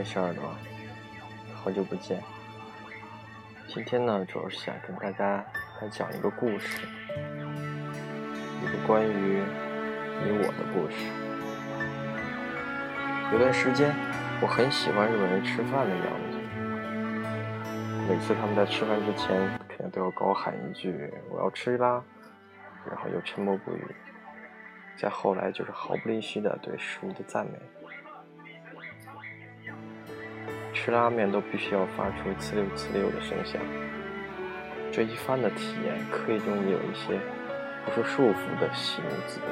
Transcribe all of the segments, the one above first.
Hello，各位小耳朵，好久不见。今天呢，主要是想跟大家来讲一个故事，一个关于你我的故事。有段时间，我很喜欢日本人吃饭的样子。每次他们在吃饭之前，肯定都要高喊一句“我要吃啦”，然后又沉默不语。再后来，就是毫不吝惜的对食物的赞美。吃拉面都必须要发出“呲溜呲溜”的声响。这一番的体验，刻意中有一些不受束缚的喜怒自得。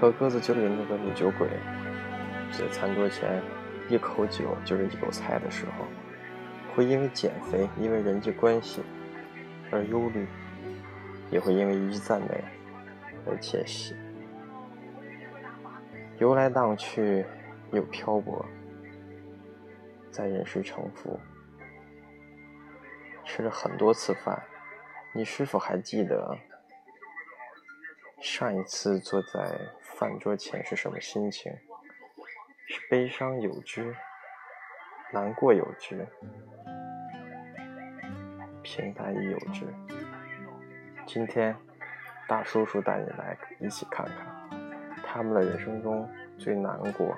和鸽子酒里那个女酒鬼在餐桌前。一口酒就是一口菜的时候，会因为减肥、因为人际关系而忧虑，也会因为一句赞美而窃喜。游来荡去又漂泊，在人世沉浮，吃了很多次饭，你是否还记得上一次坐在饭桌前是什么心情？是悲伤有之，难过有之，平淡亦有之。今天，大叔叔带你来一起看看，他们的人生中最难过、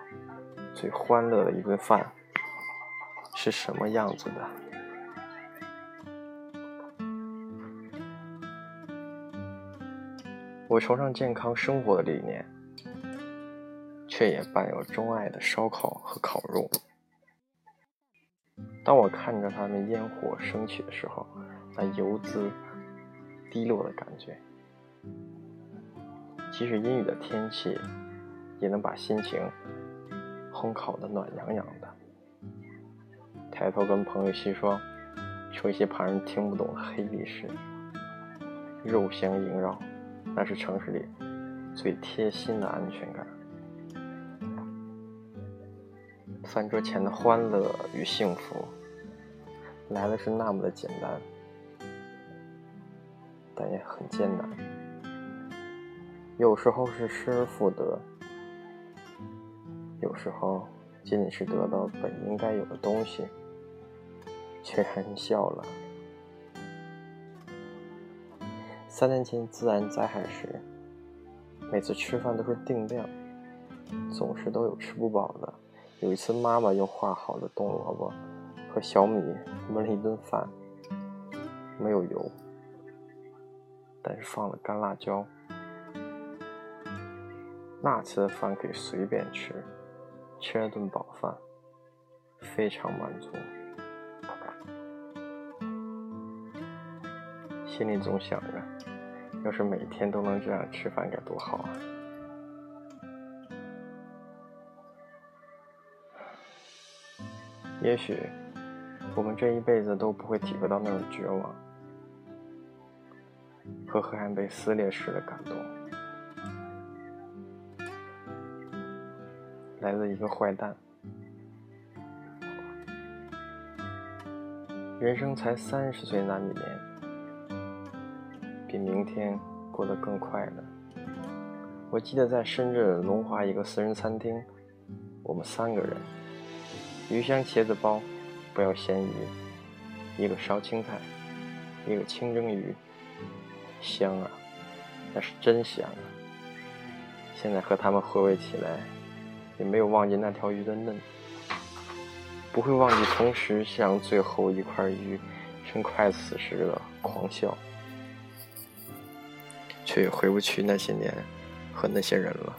最欢乐的一顿饭是什么样子的。我崇尚健康生活的理念。却也伴有钟爱的烧烤和烤肉。当我看着他们烟火升起的时候，那油滋滴落的感觉，即使阴雨的天气，也能把心情烘烤的暖洋洋的。抬头跟朋友细说，说一些旁人听不懂的黑历史，肉香萦绕，那是城市里最贴心的安全感。饭桌前的欢乐与幸福，来的是那么的简单，但也很艰难。有时候是失而复得，有时候仅仅是得到本应该有的东西，却让人笑了。三年前自然灾害时，每次吃饭都是定量，总是都有吃不饱的。有一次，妈妈用画好的冬萝卜和小米焖了一顿饭，没有油，但是放了干辣椒。那次的饭可以随便吃，吃了顿饱饭，非常满足。心里总想着，要是每天都能这样吃饭，该多好啊！也许我们这一辈子都不会体会到那种绝望和黑暗被撕裂时的感动。来了一个坏蛋，人生才三十岁那一年，比明天过得更快乐。我记得在深圳龙华一个私人餐厅，我们三个人。鱼香茄子包，不要咸鱼。一个烧青菜，一个清蒸鱼，香啊，那是真香啊！现在和他们回味起来，也没有忘记那条鱼的嫩，不会忘记同时向最后一块鱼伸筷子时的狂笑，却也回不去那些年和那些人了。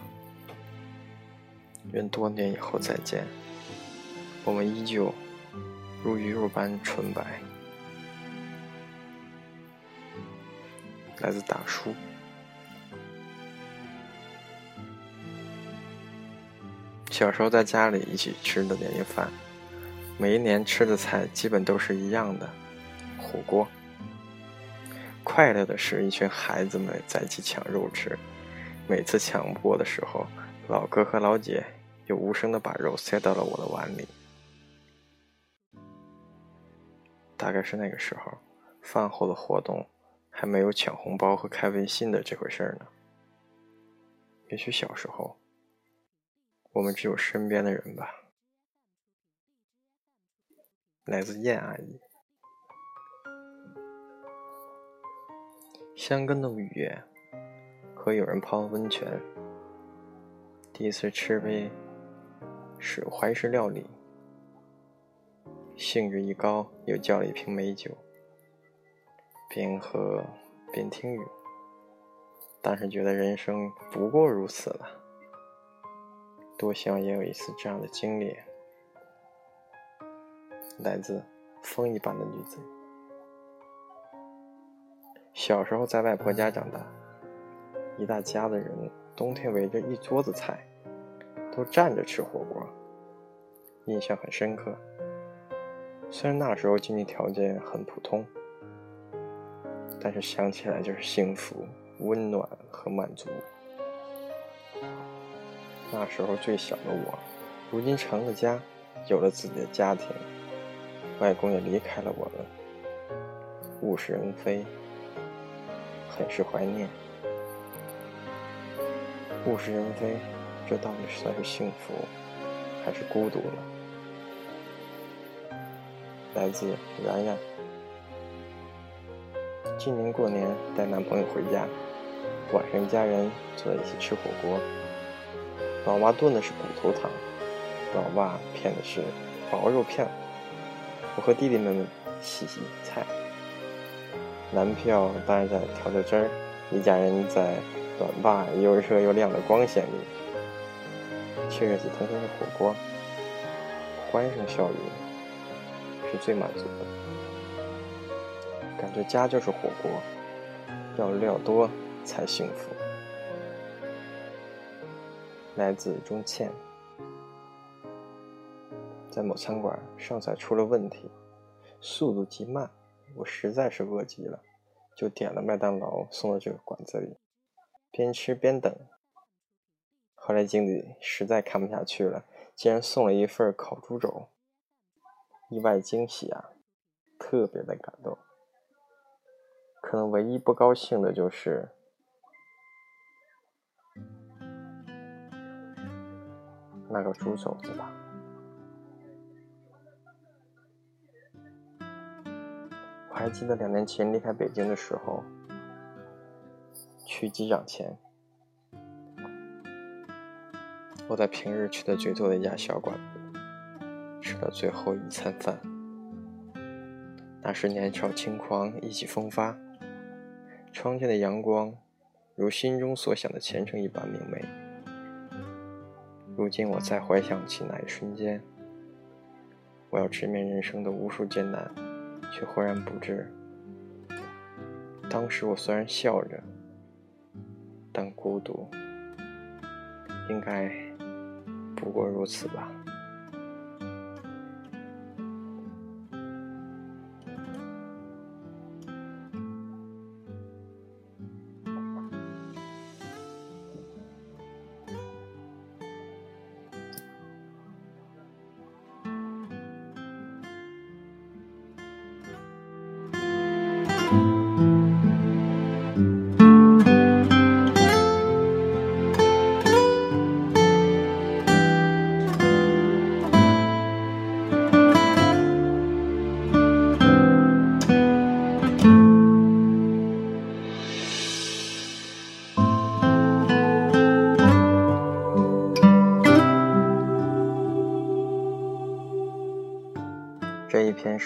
愿多年以后再见。我们依旧如鱼肉般纯白。来自大叔。小时候在家里一起吃的年夜饭，每一年吃的菜基本都是一样的，火锅。快乐的是一群孩子们在一起抢肉吃，每次抢不过的时候，老哥和老姐又无声的把肉塞到了我的碗里。大概是那个时候，饭后的活动还没有抢红包和开微信的这回事儿呢。也许小时候，我们只有身边的人吧。来自燕阿姨。香根的五月，和有人泡温泉。第一次吃杯是怀石料理，兴致一高，又叫了一瓶美酒，边喝边听雨。当时觉得人生不过如此了，多希望也有一次这样的经历。来自风一般的女子。小时候在外婆家长大，一大家子人冬天围着一桌子菜。都站着吃火锅，印象很深刻。虽然那时候经济条件很普通，但是想起来就是幸福、温暖和满足。那时候最小的我，如今成了家，有了自己的家庭，外公也离开了我们，物是人非，很是怀念。物是人非。这到底算是幸福，还是孤独呢？来自然然。今年过年带男朋友回家，晚上一家人坐在一起吃火锅。老妈炖的是骨头汤，老爸片的是薄肉片。我和弟弟妹妹洗洗菜，男票当然在调着汁儿。一家人在短发又热又亮的光线里。吃着紫腾腾的火锅，欢声笑语，是最满足的。感觉家就是火锅，要料多才幸福。来自钟倩，在某餐馆上菜出了问题，速度极慢，我实在是饿极了，就点了麦当劳送到这个馆子里，边吃边等。后来经理实在看不下去了，竟然送了一份烤猪肘，意外惊喜啊，特别的感动。可能唯一不高兴的就是那个猪肘子吧。我还记得两年前离开北京的时候，去机场前。我在平日去的最多的一家小馆子，吃了最后一餐饭。那时年少轻狂，意气风发，窗前的阳光如心中所想的前程一般明媚。如今我再回想起那一瞬间，我要直面人生的无数艰难，却浑然不知，当时我虽然笑着，但孤独，应该。不过如此吧。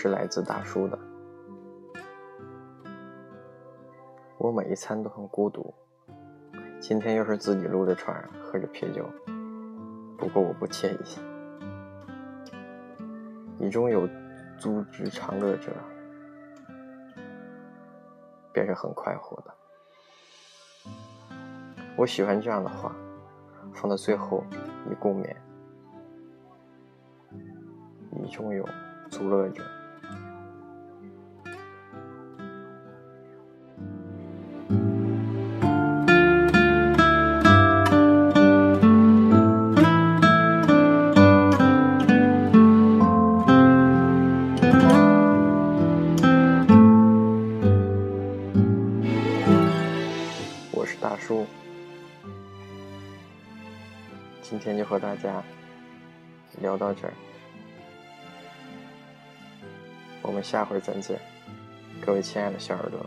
是来自大叔的。我每一餐都很孤独，今天又是自己撸着串喝着啤酒，不过我不介意，你中有足之长乐者，便是很快活的。我喜欢这样的话，放到最后以共勉，你中有。足乐者。我是大叔，今天就和大家聊到这儿，我们下回再见，各位亲爱的小耳朵。